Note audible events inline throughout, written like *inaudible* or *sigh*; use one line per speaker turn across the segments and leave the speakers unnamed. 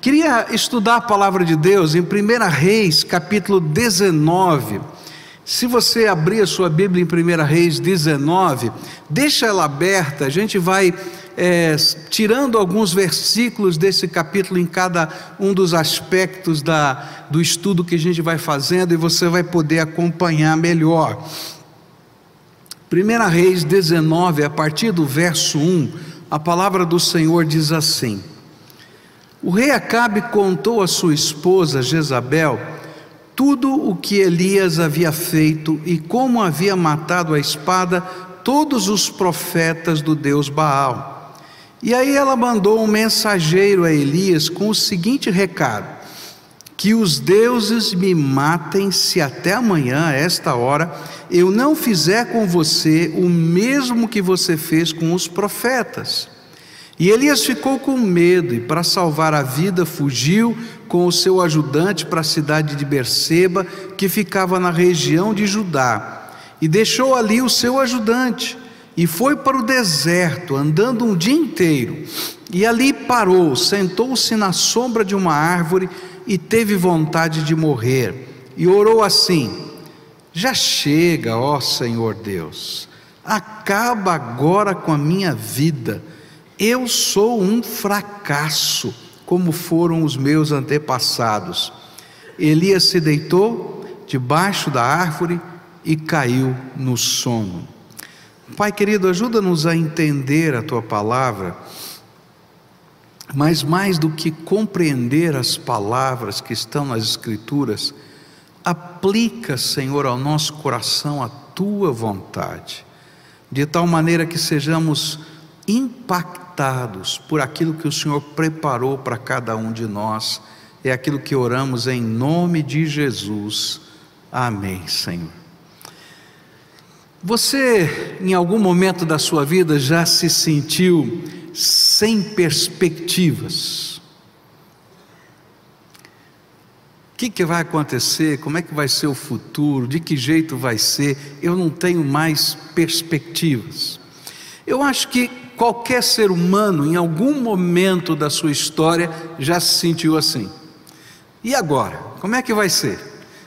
Queria estudar a palavra de Deus em 1 Reis, capítulo 19. Se você abrir a sua Bíblia em 1 Reis 19, deixa ela aberta, a gente vai é, tirando alguns versículos desse capítulo em cada um dos aspectos da, do estudo que a gente vai fazendo e você vai poder acompanhar melhor. 1 Reis 19, a partir do verso 1, a palavra do Senhor diz assim. O rei Acabe contou à sua esposa Jezabel tudo o que Elias havia feito e como havia matado a espada todos os profetas do Deus Baal. E aí ela mandou um mensageiro a Elias com o seguinte recado: Que os deuses me matem se até amanhã, a esta hora, eu não fizer com você o mesmo que você fez com os profetas. E Elias ficou com medo e, para salvar a vida, fugiu com o seu ajudante para a cidade de Berseba, que ficava na região de Judá, e deixou ali o seu ajudante e foi para o deserto, andando um dia inteiro. E ali parou, sentou-se na sombra de uma árvore e teve vontade de morrer. E orou assim: Já chega, ó Senhor Deus, acaba agora com a minha vida eu sou um fracasso, como foram os meus antepassados. Elias se deitou debaixo da árvore e caiu no sono. Pai querido, ajuda-nos a entender a tua palavra, mas mais do que compreender as palavras que estão nas Escrituras, aplica, Senhor, ao nosso coração a tua vontade, de tal maneira que sejamos impactados impactados por aquilo que o Senhor preparou para cada um de nós. É aquilo que oramos em nome de Jesus. Amém, Senhor. Você, em algum momento da sua vida, já se sentiu sem perspectivas? O que, que vai acontecer? Como é que vai ser o futuro? De que jeito vai ser? Eu não tenho mais perspectivas. Eu acho que qualquer ser humano, em algum momento da sua história, já se sentiu assim. E agora? Como é que vai ser?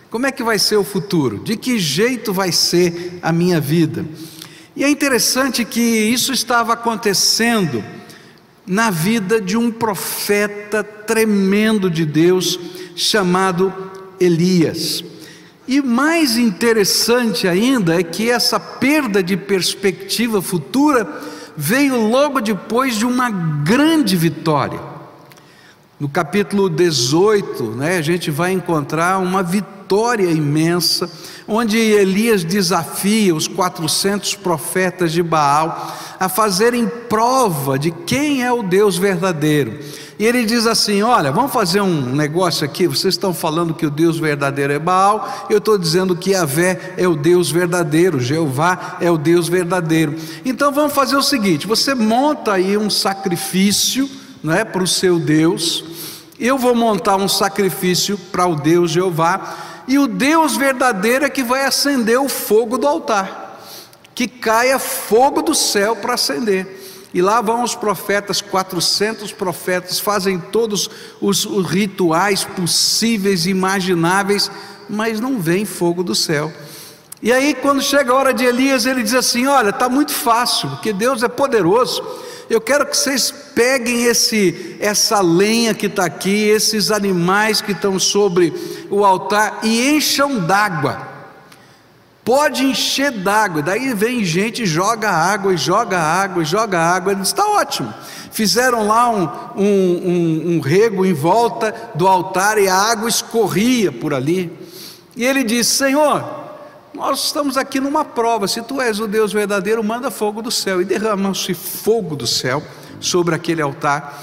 Como é que vai ser o futuro? De que jeito vai ser a minha vida? E é interessante que isso estava acontecendo na vida de um profeta tremendo de Deus chamado Elias. E mais interessante ainda é que essa perda de perspectiva futura veio logo depois de uma grande vitória. No capítulo 18, né, a gente vai encontrar uma vitória imensa, onde Elias desafia os 400 profetas de Baal a fazerem prova de quem é o Deus verdadeiro. E ele diz assim: Olha, vamos fazer um negócio aqui. Vocês estão falando que o Deus verdadeiro é Baal, eu estou dizendo que Yahvé é o Deus verdadeiro, Jeová é o Deus verdadeiro. Então vamos fazer o seguinte: você monta aí um sacrifício é, para o seu Deus, eu vou montar um sacrifício para o Deus Jeová, e o Deus verdadeiro é que vai acender o fogo do altar, que caia fogo do céu para acender. E lá vão os profetas, 400 profetas, fazem todos os, rituais possíveis imagináveis, mas não vem fogo do céu. E aí, quando chega a hora de Elias, ele diz assim: Olha, está muito fácil, porque Deus é poderoso. Eu quero que vocês peguem esse, essa lenha que está aqui, esses animais que estão sobre o altar e encham d'água pode encher d'água. Daí vem gente, joga água, e joga água, e joga água. Ele diz: está ótimo. Fizeram lá um, um, um, um rego em volta do altar e a água escorria por ali. E ele disse: Senhor, nós estamos aqui numa prova. Se tu és o Deus verdadeiro, manda fogo do céu. E derramou-se fogo do céu sobre aquele altar.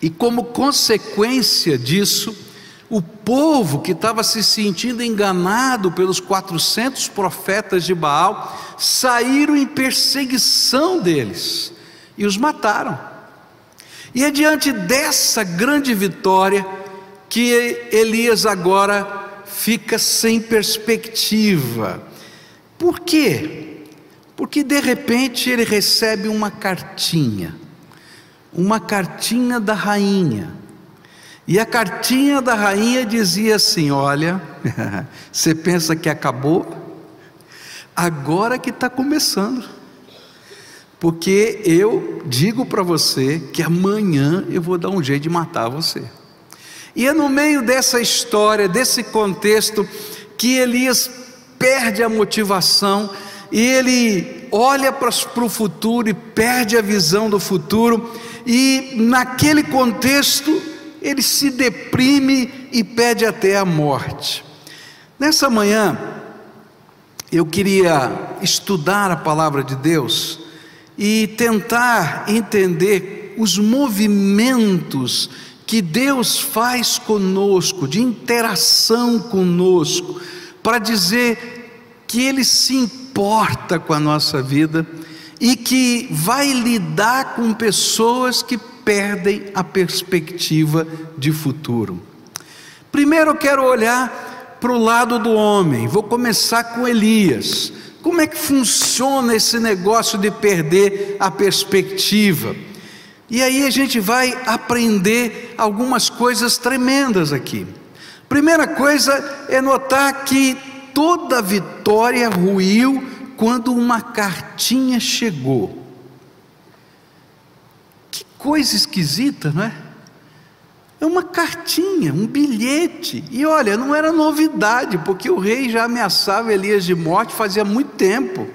E como consequência disso, o povo que estava se sentindo enganado pelos 400 profetas de Baal saíram em perseguição deles e os mataram. E é diante dessa grande vitória que Elias agora fica sem perspectiva. Por quê? Porque de repente ele recebe uma cartinha, uma cartinha da rainha E a cartinha da rainha dizia assim: Olha, *laughs* você pensa que acabou? Agora que está começando. Porque eu digo para você que amanhã eu vou dar um jeito de matar você. E é no meio dessa história, desse contexto, que Elias perde a motivação e ele olha para o futuro e perde a visão do futuro, e naquele contexto ele se deprime e pede até a morte. Nessa manhã, eu queria estudar a palavra de Deus e tentar entender os movimentos que Deus faz conosco, de interação conosco, para dizer que Ele se importa com a nossa vida e que vai lidar com pessoas que perdem a perspectiva de futuro. Primeiro eu quero olhar para o lado do homem, vou começar com Elias. Como é que funciona esse negócio de perder a perspectiva? E aí a gente vai aprender algumas coisas tremendas aqui. Primeira coisa é notar que toda vitória ruiu quando uma cartinha chegou. Que coisa esquisita, não é? É uma cartinha, um bilhete. E olha, não era novidade, porque o rei já ameaçava Elias de morte fazia muito tempo.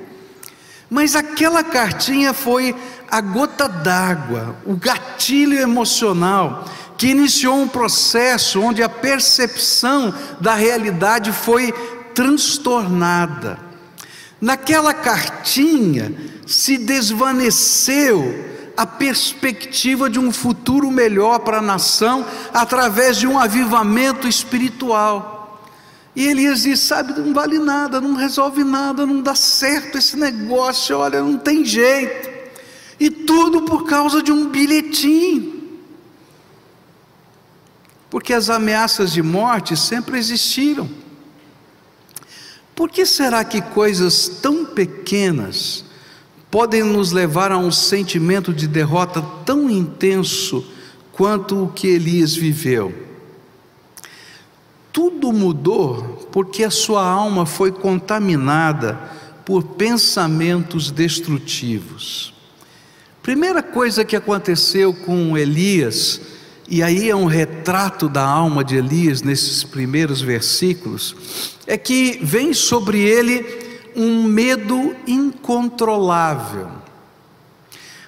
Mas aquela cartinha foi a gota d'água, o gatilho emocional que iniciou um processo onde a percepção da realidade foi transtornada. Naquela cartinha se desvaneceu a perspectiva de um futuro melhor para a nação através de um avivamento espiritual. E Elias diz: Sabe, não vale nada, não resolve nada, não dá certo esse negócio, olha, não tem jeito. E tudo por causa de um bilhetinho. Porque as ameaças de morte sempre existiram. Por que será que coisas tão pequenas podem nos levar a um sentimento de derrota tão intenso quanto o que Elias viveu? Tudo mudou porque a sua alma foi contaminada por pensamentos destrutivos. Primeira coisa que aconteceu com Elias, e aí é um retrato da alma de Elias nesses primeiros versículos, é que vem sobre ele um medo incontrolável.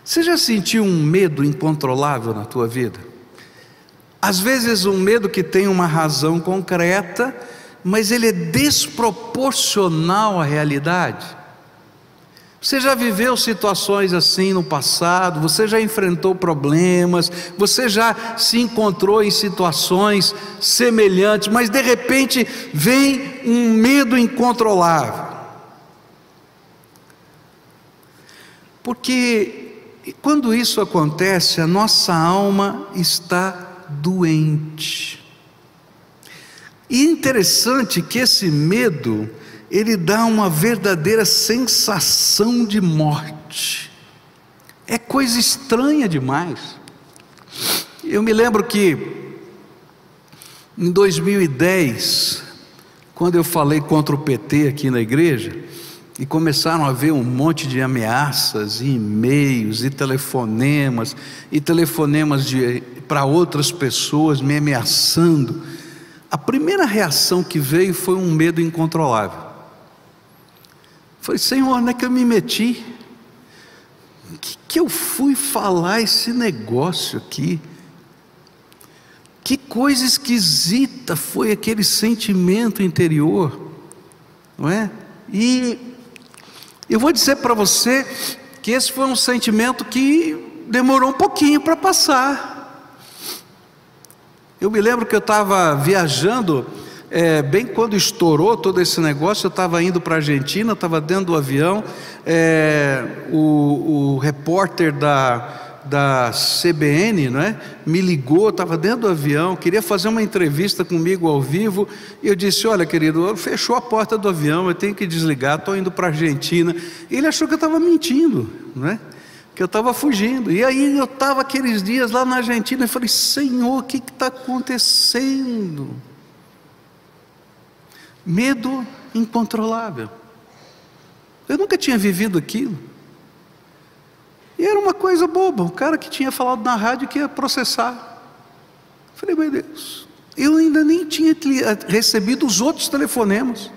Você já sentiu um medo incontrolável na tua vida? Às vezes um medo que tem uma razão concreta, mas ele é desproporcional à realidade. Você já viveu situações assim no passado, você já enfrentou problemas, você já se encontrou em situações semelhantes, mas de repente vem um medo incontrolável. Porque quando isso acontece, a nossa alma está doente. E interessante que esse medo, ele dá uma verdadeira sensação de morte. É coisa estranha demais. Eu me lembro que em 2010, quando eu falei contra o PT aqui na igreja, e começaram a ver um monte de ameaças, e e-mails, e telefonemas, e telefonemas para outras pessoas me ameaçando. A primeira reação que veio foi um medo incontrolável. Falei, Senhor, onde é que eu me meti? O que, que eu fui falar esse negócio aqui? Que coisa esquisita foi aquele sentimento interior, não é? E eu vou dizer para você que esse foi um sentimento que demorou um pouquinho para passar. Eu me lembro que eu estava viajando é, bem quando estourou todo esse negócio, eu estava indo para a Argentina, estava dentro do avião, é, o, o repórter da, da CBN, não é? Me ligou, estava dentro do avião, queria fazer uma entrevista comigo ao vivo, e eu disse: Olha, querido, fechou a porta do avião, eu tenho que desligar, estou indo para a Argentina. E ele achou que eu estava mentindo, não é? Que eu estava fugindo. E aí eu estava aqueles dias lá na Argentina e falei: Senhor, o que está acontecendo? Medo incontrolável. Eu nunca tinha vivido aquilo. E era uma coisa boba, o cara que tinha falado na rádio que ia processar. Falei, meu Deus, eu ainda nem tinha recebido os outros telefonemas.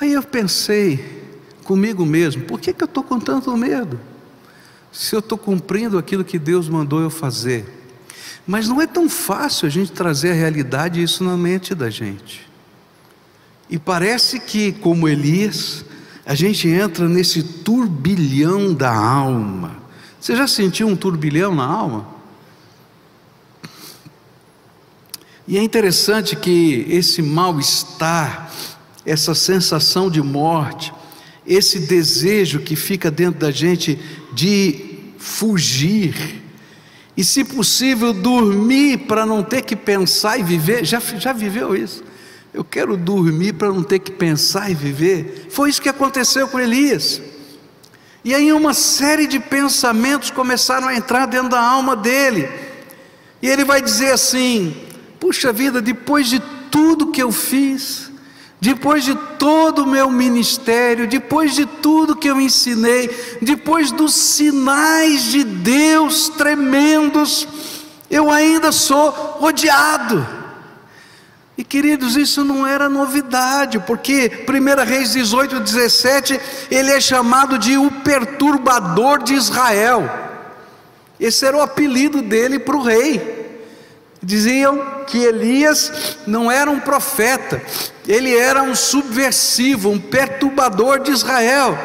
Aí eu pensei comigo mesmo, por que, que eu estou com tanto medo? Se eu estou cumprindo aquilo que Deus mandou eu fazer. Mas não é tão fácil a gente trazer a realidade isso na mente da gente. E parece que, como Elias, a gente entra nesse turbilhão da alma. Você já sentiu um turbilhão na alma? E é interessante que esse mal-estar, essa sensação de morte, esse desejo que fica dentro da gente de fugir, e se possível dormir para não ter que pensar e viver, já, já viveu isso? Eu quero dormir para não ter que pensar e viver. Foi isso que aconteceu com Elias. E aí uma série de pensamentos começaram a entrar dentro da alma dele. E ele vai dizer assim: Puxa vida, depois de tudo que eu fiz, depois de todo o meu ministério, depois de tudo que eu ensinei, depois dos sinais de Deus tremendos, eu ainda sou odiado. E queridos, isso não era novidade, porque 1 Reis 18, 17, ele é chamado de o perturbador de Israel. Esse era o apelido dele para o rei. Diziam que Elias não era um profeta, ele era um subversivo, um perturbador de Israel.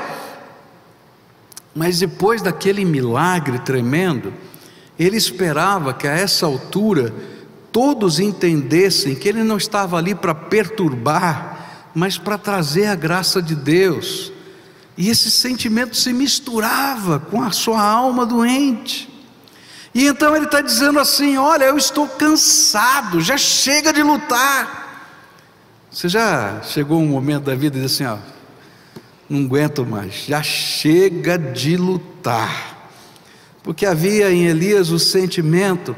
Mas depois daquele milagre tremendo, ele esperava que a essa altura todos entendessem que ele não estava ali para perturbar, mas para trazer a graça de Deus. E esse sentimento se misturava com a sua alma doente. E então ele está dizendo assim: Olha, eu estou cansado, já chega de lutar. Você já chegou um momento da vida e disse assim: Ó, não aguento mais, já chega de lutar. Porque havia em Elias o sentimento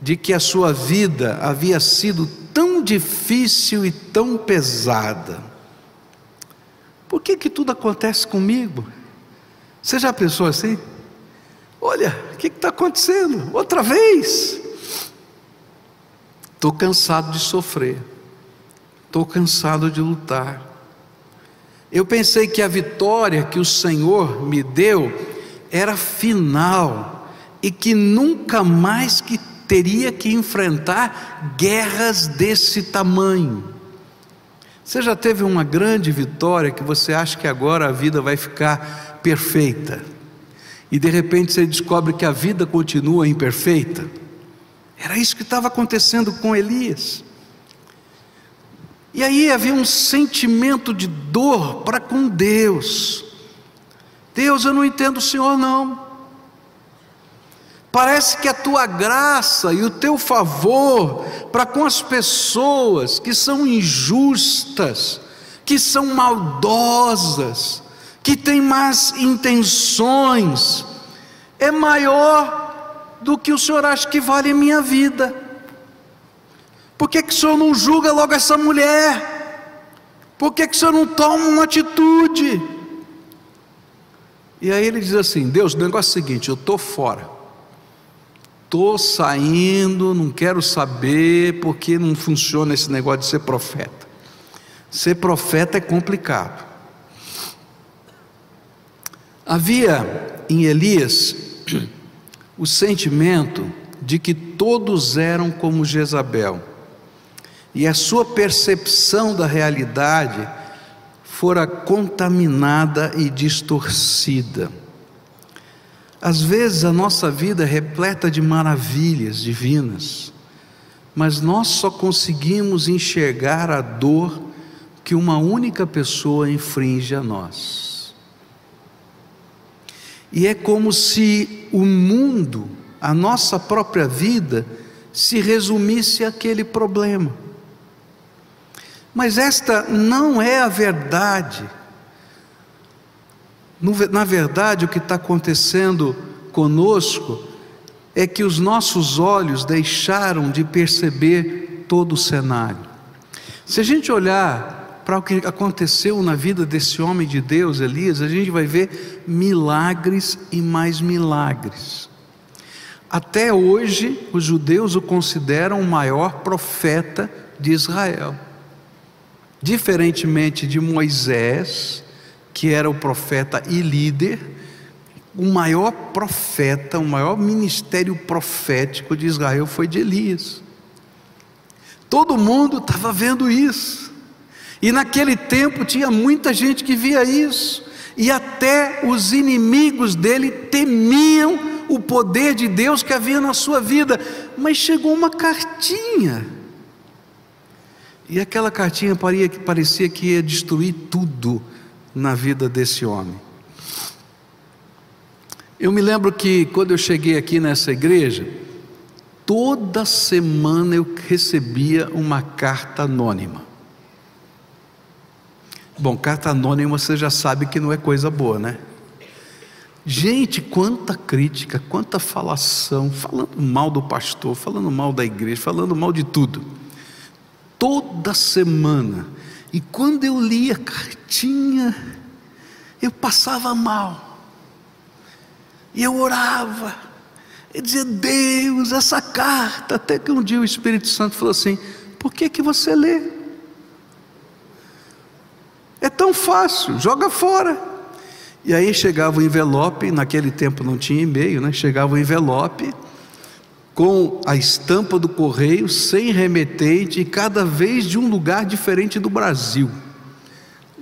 de que a sua vida havia sido tão difícil e tão pesada. Por que que tudo acontece comigo? Você já pensou assim? Olha, o que está acontecendo? Outra vez. Estou cansado de sofrer, estou cansado de lutar. Eu pensei que a vitória que o Senhor me deu era final e que nunca mais que teria que enfrentar guerras desse tamanho. Você já teve uma grande vitória que você acha que agora a vida vai ficar perfeita? E de repente você descobre que a vida continua imperfeita. Era isso que estava acontecendo com Elias. E aí havia um sentimento de dor para com Deus. Deus, eu não entendo o Senhor, não. Parece que a tua graça e o teu favor para com as pessoas que são injustas, que são maldosas, que tem más intenções, é maior do que o senhor acha que vale a minha vida. Por que, que o senhor não julga logo essa mulher? Por que, que o senhor não toma uma atitude? E aí ele diz assim: Deus, o negócio é o seguinte, eu estou fora, estou saindo, não quero saber, porque não funciona esse negócio de ser profeta. Ser profeta é complicado. Havia em Elias o sentimento de que todos eram como Jezabel, e a sua percepção da realidade fora contaminada e distorcida. Às vezes a nossa vida é repleta de maravilhas divinas, mas nós só conseguimos enxergar a dor que uma única pessoa infringe a nós. E é como se o mundo, a nossa própria vida, se resumisse àquele problema. Mas esta não é a verdade. Na verdade, o que está acontecendo conosco é que os nossos olhos deixaram de perceber todo o cenário. Se a gente olhar para o que aconteceu na vida desse homem de Deus, Elias, a gente vai ver milagres e mais milagres. Até hoje, os judeus o consideram o maior profeta de Israel. Diferentemente de Moisés, que era o profeta e líder, o maior profeta, o maior ministério profético de Israel foi de Elias. Todo mundo estava vendo isso. E naquele tempo tinha muita gente que via isso. E até os inimigos dele temiam o poder de Deus que havia na sua vida. Mas chegou uma cartinha. E aquela cartinha parecia que ia destruir tudo na vida desse homem. Eu me lembro que quando eu cheguei aqui nessa igreja, toda semana eu recebia uma carta anônima. Bom, carta anônima você já sabe que não é coisa boa, né? Gente, quanta crítica, quanta falação, falando mal do pastor, falando mal da igreja, falando mal de tudo. Toda semana. E quando eu lia a cartinha, eu passava mal. E eu orava, e dizia, Deus, essa carta, até que um dia o Espírito Santo falou assim: por que, que você lê? É tão fácil, joga fora. E aí chegava o envelope, naquele tempo não tinha e-mail, né? Chegava o envelope com a estampa do correio, sem remetente, e cada vez de um lugar diferente do Brasil.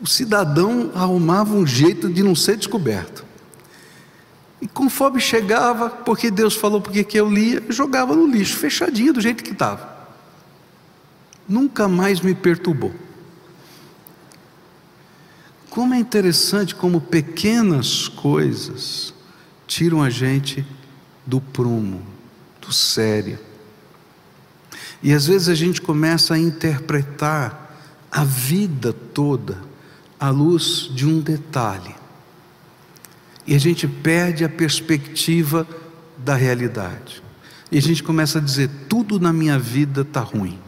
O cidadão arrumava um jeito de não ser descoberto. E conforme chegava, porque Deus falou porque que eu lia, jogava no lixo, fechadinho do jeito que estava. Nunca mais me perturbou. Como é interessante como pequenas coisas tiram a gente do prumo, do sério. E às vezes a gente começa a interpretar a vida toda à luz de um detalhe e a gente perde a perspectiva da realidade. E a gente começa a dizer: tudo na minha vida está ruim.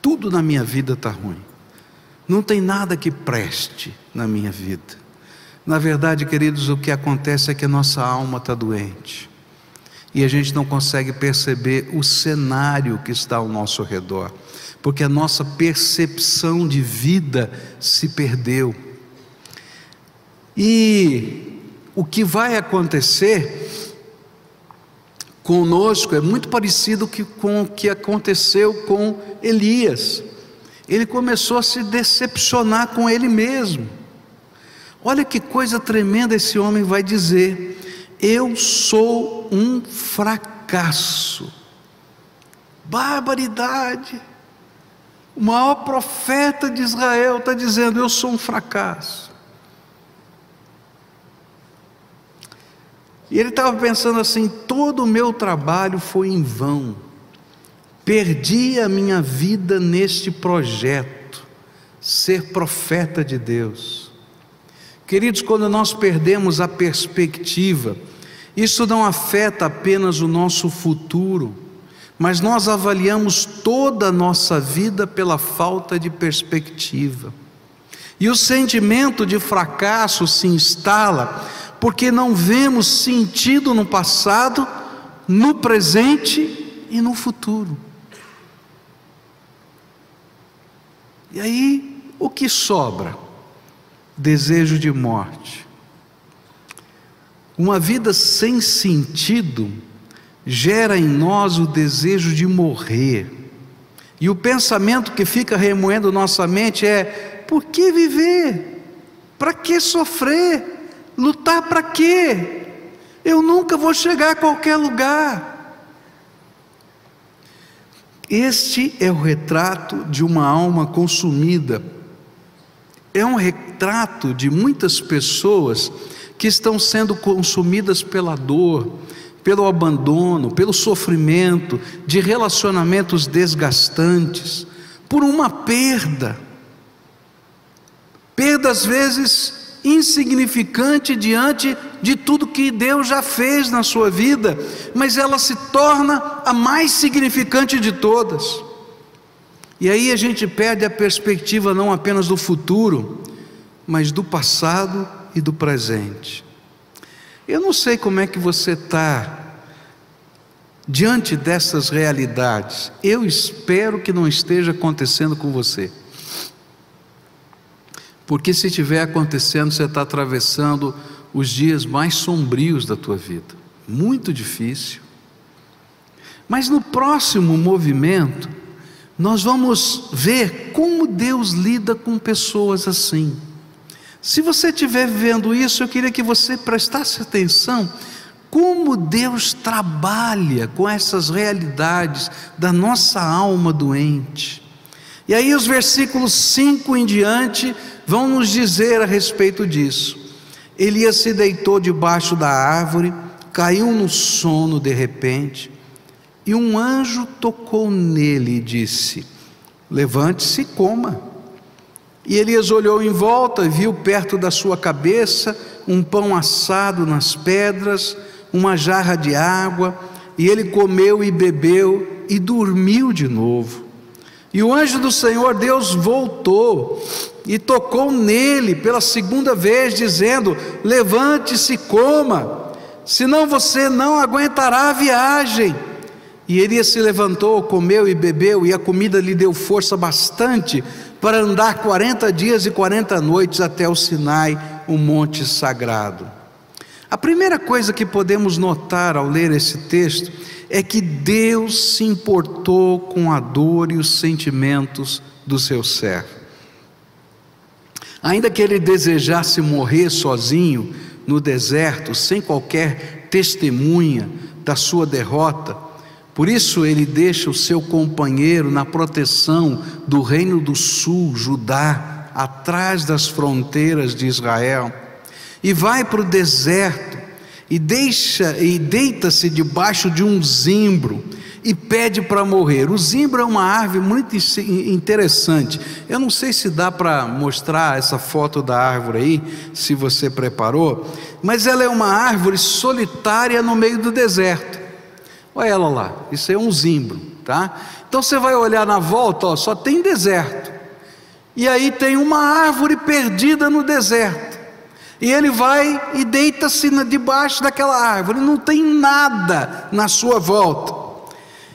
Tudo na minha vida está ruim. Não tem nada que preste na minha vida. Na verdade, queridos, o que acontece é que a nossa alma está doente. E a gente não consegue perceber o cenário que está ao nosso redor, porque a nossa percepção de vida se perdeu. E o que vai acontecer conosco é muito parecido com o que aconteceu com Elias. Ele começou a se decepcionar com ele mesmo. Olha que coisa tremenda esse homem vai dizer: Eu sou um fracasso. Barbaridade. O maior profeta de Israel está dizendo: Eu sou um fracasso. E ele estava pensando assim: todo o meu trabalho foi em vão, perdi a minha vida neste projeto, ser profeta de Deus. Queridos, quando nós perdemos a perspectiva, isso não afeta apenas o nosso futuro, mas nós avaliamos toda a nossa vida pela falta de perspectiva. E o sentimento de fracasso se instala porque não vemos sentido no passado, no presente e no futuro. E aí, o que sobra? Desejo de morte. Uma vida sem sentido gera em nós o desejo de morrer. E o pensamento que fica remoendo nossa mente é: por que viver? Para que sofrer? Lutar para quê? Eu nunca vou chegar a qualquer lugar. Este é o retrato de uma alma consumida. É um retrato de muitas pessoas que estão sendo consumidas pela dor, pelo abandono, pelo sofrimento, de relacionamentos desgastantes, por uma perda. Perda às vezes insignificante diante de tudo que Deus já fez na sua vida, mas ela se torna a mais significante de todas. E aí a gente perde a perspectiva não apenas do futuro, mas do passado e do presente. Eu não sei como é que você está diante dessas realidades. Eu espero que não esteja acontecendo com você. Porque se estiver acontecendo, você está atravessando os dias mais sombrios da tua vida. Muito difícil. Mas no próximo movimento, nós vamos ver como Deus lida com pessoas assim. Se você estiver vendo isso, eu queria que você prestasse atenção como Deus trabalha com essas realidades da nossa alma doente. E aí, os versículos 5 em diante vão nos dizer a respeito disso. Elias se deitou debaixo da árvore, caiu no sono de repente, e um anjo tocou nele e disse: Levante-se e coma. E Elias olhou em volta e viu perto da sua cabeça um pão assado nas pedras, uma jarra de água, e ele comeu e bebeu e dormiu de novo. E o anjo do Senhor Deus voltou e tocou nele pela segunda vez, dizendo: Levante-se e coma, senão você não aguentará a viagem. E Elias se levantou, comeu e bebeu, e a comida lhe deu força bastante para andar 40 dias e 40 noites até o Sinai, o monte sagrado. A primeira coisa que podemos notar ao ler esse texto é que Deus se importou com a dor e os sentimentos do seu servo. Ainda que ele desejasse morrer sozinho no deserto, sem qualquer testemunha da sua derrota, por isso ele deixa o seu companheiro na proteção do reino do sul, Judá, atrás das fronteiras de Israel, e vai para o deserto e deixa e deita-se debaixo de um zimbro e pede para morrer. O zimbro é uma árvore muito interessante. Eu não sei se dá para mostrar essa foto da árvore aí, se você preparou, mas ela é uma árvore solitária no meio do deserto. Olha ela lá, isso é um zimbro, tá? Então você vai olhar na volta, ó, só tem deserto. E aí tem uma árvore perdida no deserto. E ele vai e deita-se debaixo daquela árvore, não tem nada na sua volta.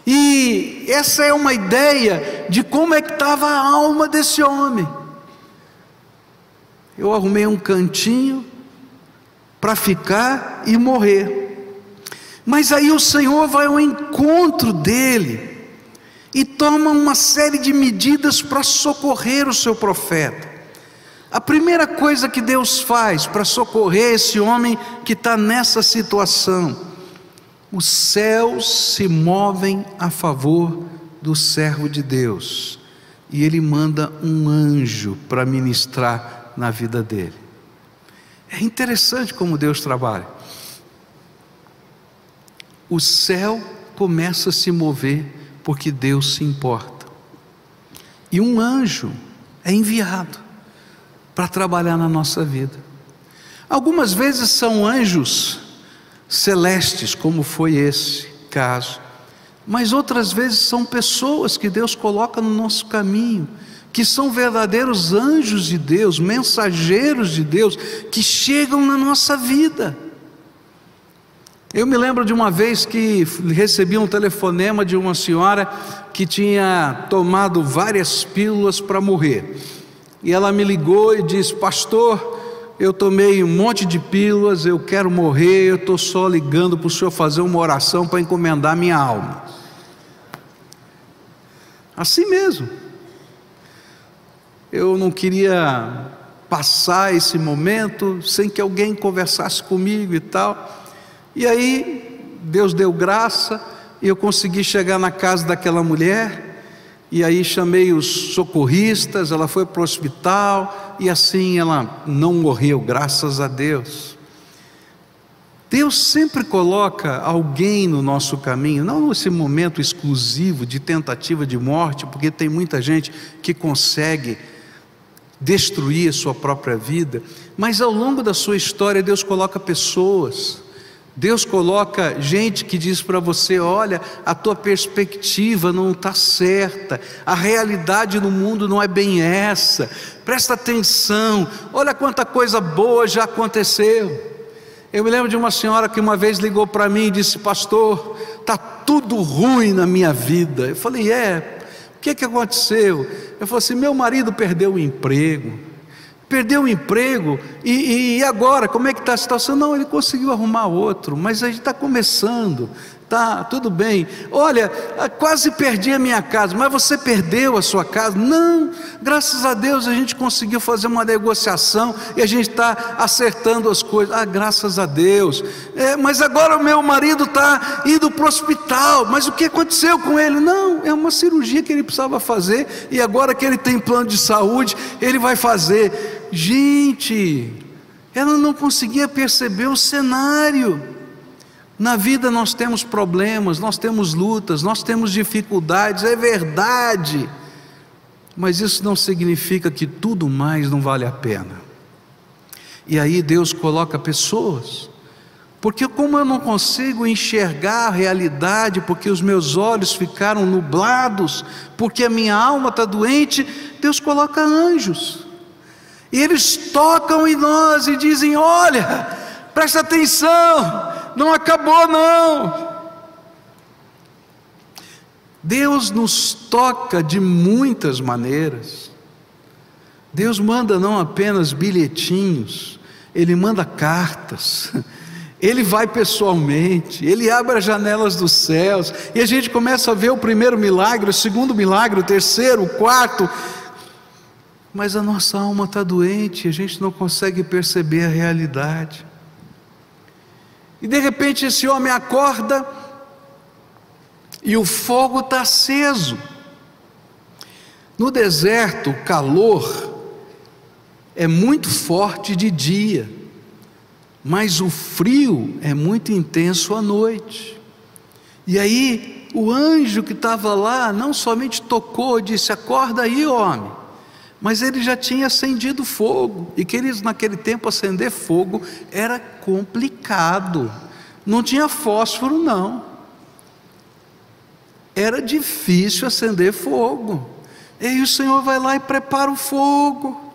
E essa é uma ideia de como é que estava a alma desse homem. Eu arrumei um cantinho para ficar e morrer. Mas aí o Senhor vai ao encontro dele e toma uma série de medidas para socorrer o seu profeta. A primeira coisa que Deus faz para socorrer esse homem que está nessa situação, os céus se movem a favor do servo de Deus e ele manda um anjo para ministrar na vida dele. É interessante como Deus trabalha. O céu começa a se mover porque Deus se importa. E um anjo é enviado para trabalhar na nossa vida. Algumas vezes são anjos celestes, como foi esse caso, mas outras vezes são pessoas que Deus coloca no nosso caminho, que são verdadeiros anjos de Deus, mensageiros de Deus, que chegam na nossa vida. Eu me lembro de uma vez que recebi um telefonema de uma senhora que tinha tomado várias pílulas para morrer. E ela me ligou e disse: Pastor, eu tomei um monte de pílulas, eu quero morrer, eu estou só ligando para o senhor fazer uma oração para encomendar minha alma. Assim mesmo. Eu não queria passar esse momento sem que alguém conversasse comigo e tal. E aí, Deus deu graça e eu consegui chegar na casa daquela mulher e aí chamei os socorristas, ela foi para o hospital e assim ela não morreu, graças a Deus. Deus sempre coloca alguém no nosso caminho, não nesse momento exclusivo de tentativa de morte, porque tem muita gente que consegue destruir a sua própria vida, mas ao longo da sua história Deus coloca pessoas, Deus coloca gente que diz para você: olha, a tua perspectiva não está certa, a realidade no mundo não é bem essa, presta atenção, olha quanta coisa boa já aconteceu. Eu me lembro de uma senhora que uma vez ligou para mim e disse: Pastor, está tudo ruim na minha vida. Eu falei: É, o que, que aconteceu? Eu falei assim: Meu marido perdeu o emprego perdeu o emprego, e, e agora, como é que está a situação? Não, ele conseguiu arrumar outro, mas a gente está começando, tá, tudo bem. Olha, ah, quase perdi a minha casa, mas você perdeu a sua casa? Não, graças a Deus a gente conseguiu fazer uma negociação e a gente está acertando as coisas. Ah, graças a Deus. É, mas agora o meu marido está indo para o hospital, mas o que aconteceu com ele? Não, é uma cirurgia que ele precisava fazer e agora que ele tem plano de saúde, ele vai fazer. Gente, ela não conseguia perceber o cenário. Na vida nós temos problemas, nós temos lutas, nós temos dificuldades, é verdade. Mas isso não significa que tudo mais não vale a pena. E aí Deus coloca pessoas, porque como eu não consigo enxergar a realidade, porque os meus olhos ficaram nublados, porque a minha alma está doente, Deus coloca anjos. E eles tocam em nós e dizem: Olha, presta atenção, não acabou não. Deus nos toca de muitas maneiras. Deus manda não apenas bilhetinhos, Ele manda cartas. *laughs* Ele vai pessoalmente, ele abre as janelas dos céus, e a gente começa a ver o primeiro milagre, o segundo milagre, o terceiro, o quarto, mas a nossa alma está doente, a gente não consegue perceber a realidade. E de repente esse homem acorda e o fogo está aceso. No deserto, o calor é muito forte de dia, mas o frio é muito intenso à noite. E aí, o anjo que estava lá não somente tocou, disse: Acorda aí, homem. Mas ele já tinha acendido fogo, e queridos, naquele tempo acender fogo era complicado, não tinha fósforo, não, era difícil acender fogo, e aí o Senhor vai lá e prepara o fogo,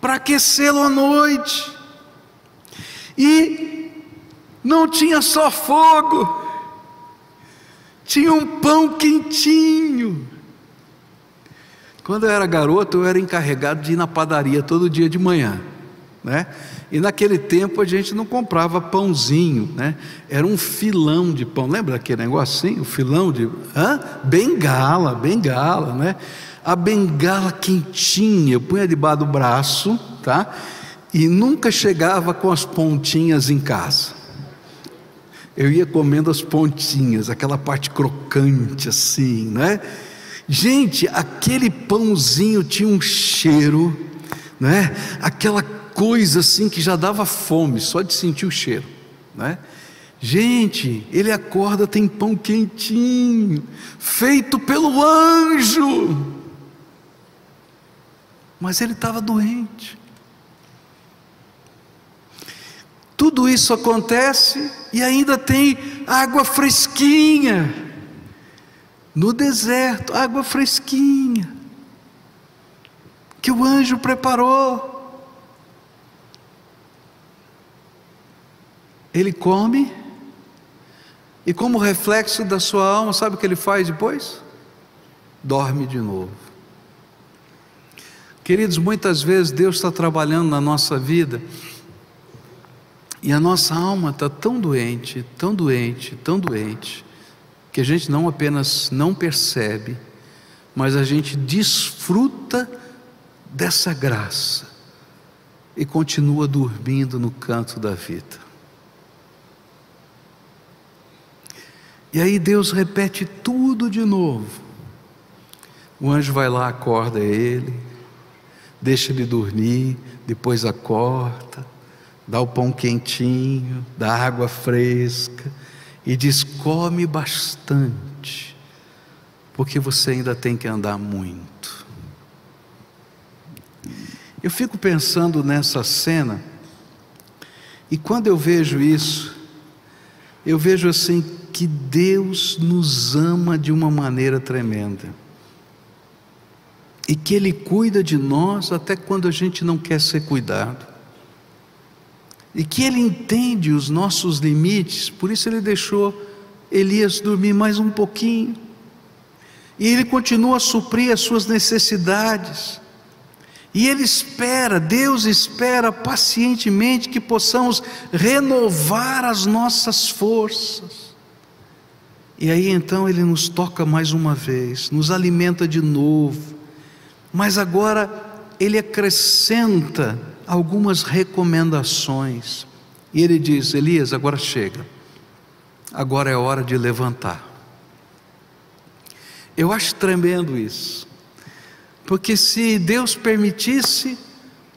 para aquecê-lo à noite, e não tinha só fogo, tinha um pão quentinho, quando eu era garoto, eu era encarregado de ir na padaria todo dia de manhã, né? E naquele tempo a gente não comprava pãozinho, né? Era um filão de pão. Lembra daquele negocinho? O filão de. Hã? Bengala, bengala, né? A bengala quentinha, eu punha debaixo do braço, tá? E nunca chegava com as pontinhas em casa. Eu ia comendo as pontinhas, aquela parte crocante assim, né? Gente, aquele pãozinho tinha um cheiro, né? Aquela coisa assim que já dava fome só de sentir o cheiro, né? Gente, ele acorda, tem pão quentinho, feito pelo anjo. Mas ele estava doente. Tudo isso acontece e ainda tem água fresquinha no deserto, água fresquinha, que o anjo preparou. Ele come, e como reflexo da sua alma, sabe o que ele faz depois? Dorme de novo. Queridos, muitas vezes Deus está trabalhando na nossa vida, e a nossa alma está tão doente, tão doente, tão doente, que a gente não apenas não percebe, mas a gente desfruta dessa graça e continua dormindo no canto da vida. E aí Deus repete tudo de novo. O anjo vai lá, acorda ele, deixa ele dormir, depois acorda, dá o pão quentinho, dá água fresca e diz: come bastante, porque você ainda tem que andar muito. Eu fico pensando nessa cena, e quando eu vejo isso, eu vejo assim que Deus nos ama de uma maneira tremenda. E que Ele cuida de nós até quando a gente não quer ser cuidado. E que Ele entende os nossos limites, por isso Ele deixou Elias dormir mais um pouquinho. E Ele continua a suprir as suas necessidades. E Ele espera, Deus espera pacientemente que possamos renovar as nossas forças. E aí então ele nos toca mais uma vez, nos alimenta de novo, mas agora ele acrescenta algumas recomendações. E ele diz: Elias, agora chega, agora é hora de levantar. Eu acho tremendo isso, porque se Deus permitisse,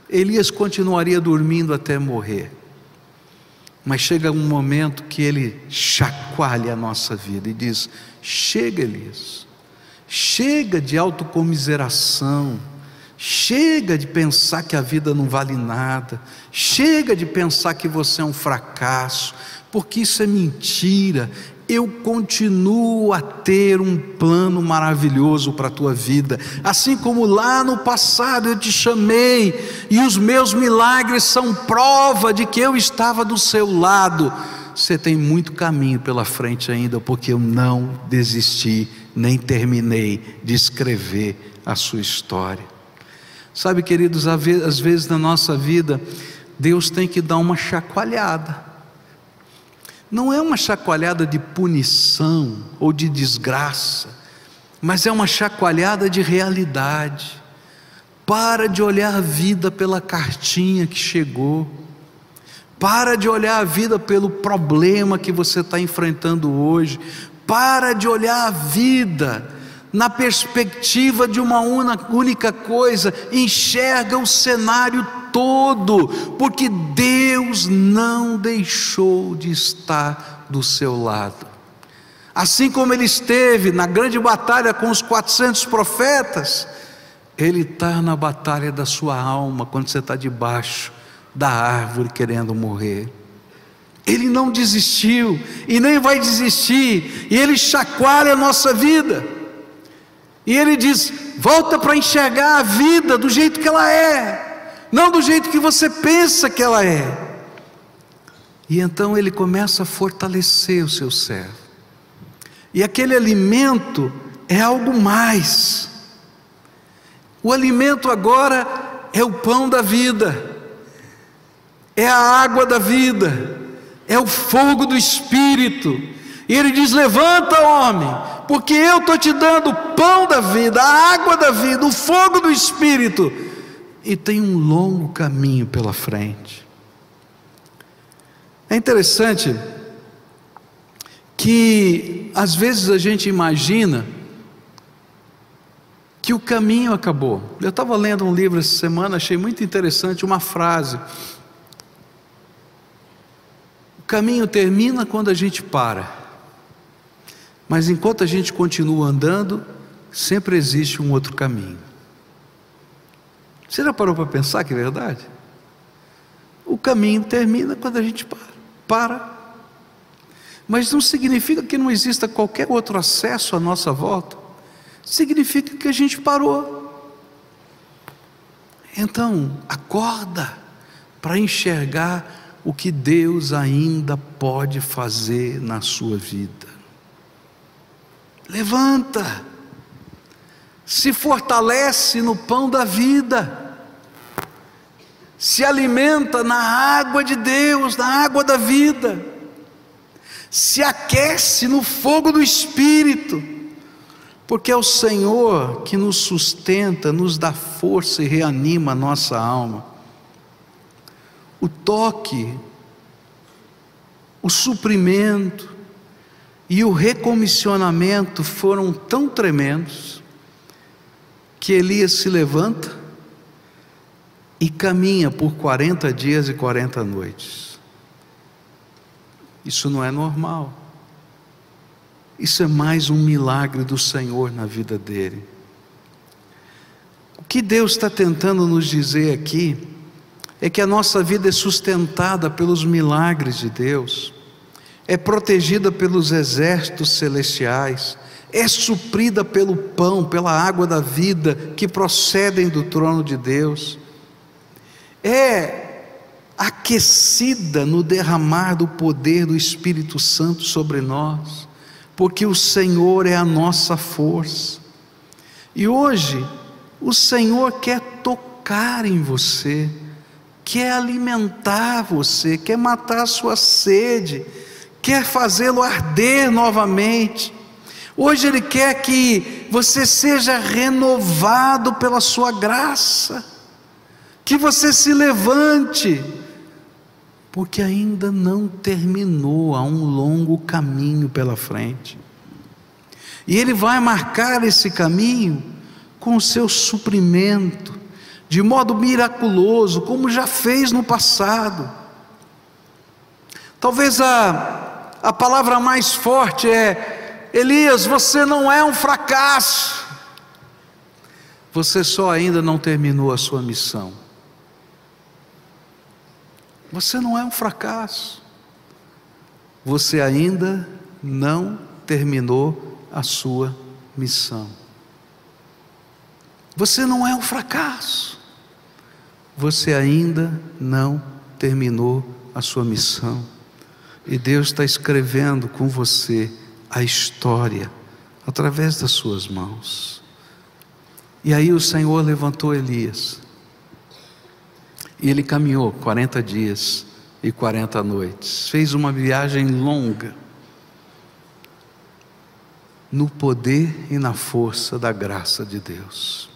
Elias continuaria dormindo até morrer. Mas chega um momento que ele chacoalha a nossa vida e diz: chega, Elias, chega de autocomiseração, chega de pensar que a vida não vale nada, chega de pensar que você é um fracasso, porque isso é mentira, eu continuo a ter um plano maravilhoso para a tua vida, assim como lá no passado eu te chamei, e os meus milagres são prova de que eu estava do seu lado. Você tem muito caminho pela frente ainda, porque eu não desisti, nem terminei de escrever a sua história. Sabe, queridos, às vezes na nossa vida, Deus tem que dar uma chacoalhada não é uma chacoalhada de punição ou de desgraça, mas é uma chacoalhada de realidade. Para de olhar a vida pela cartinha que chegou. Para de olhar a vida pelo problema que você está enfrentando hoje. Para de olhar a vida na perspectiva de uma única coisa, enxerga o cenário todo, porque Deus não deixou de estar do seu lado. Assim como ele esteve na grande batalha com os 400 profetas, ele está na batalha da sua alma quando você está debaixo da árvore querendo morrer. Ele não desistiu e nem vai desistir, e ele chacoalha a nossa vida. E ele diz: volta para enxergar a vida do jeito que ela é, não do jeito que você pensa que ela é. E então ele começa a fortalecer o seu servo. E aquele alimento é algo mais. O alimento agora é o pão da vida, é a água da vida, é o fogo do espírito. E ele diz: Levanta, homem, porque eu estou te dando o pão da vida, a água da vida, o fogo do Espírito, e tem um longo caminho pela frente. É interessante que às vezes a gente imagina que o caminho acabou. Eu estava lendo um livro essa semana, achei muito interessante uma frase. O caminho termina quando a gente para. Mas enquanto a gente continua andando, sempre existe um outro caminho. Você já parou para pensar que é verdade? O caminho termina quando a gente para. para. Mas não significa que não exista qualquer outro acesso à nossa volta. Significa que a gente parou. Então, acorda para enxergar o que Deus ainda pode fazer na sua vida. Levanta, se fortalece no pão da vida, se alimenta na água de Deus, na água da vida, se aquece no fogo do Espírito, porque é o Senhor que nos sustenta, nos dá força e reanima a nossa alma. O toque, o suprimento, e o recomissionamento foram tão tremendos que Elias se levanta e caminha por 40 dias e 40 noites. Isso não é normal. Isso é mais um milagre do Senhor na vida dele. que Deus está tentando nos dizer aqui é que a nossa vida é sustentada pelos milagres de Deus, é protegida pelos exércitos celestiais, é suprida pelo pão, pela água da vida que procedem do trono de Deus, é aquecida no derramar do poder do Espírito Santo sobre nós, porque o Senhor é a nossa força. E hoje, o Senhor quer tocar em você, quer alimentar você, quer matar a sua sede, quer fazê-lo arder novamente. Hoje Ele quer que você seja renovado pela Sua graça, que você se levante, porque ainda não terminou, há um longo caminho pela frente. E Ele vai marcar esse caminho com o seu suprimento, de modo miraculoso, como já fez no passado. Talvez a, a palavra mais forte é: Elias, você não é um fracasso, você só ainda não terminou a sua missão. Você não é um fracasso, você ainda não terminou a sua missão. Você não é um fracasso. Você ainda não terminou a sua missão. E Deus está escrevendo com você a história através das suas mãos. E aí o Senhor levantou Elias. E ele caminhou 40 dias e 40 noites. Fez uma viagem longa no poder e na força da graça de Deus.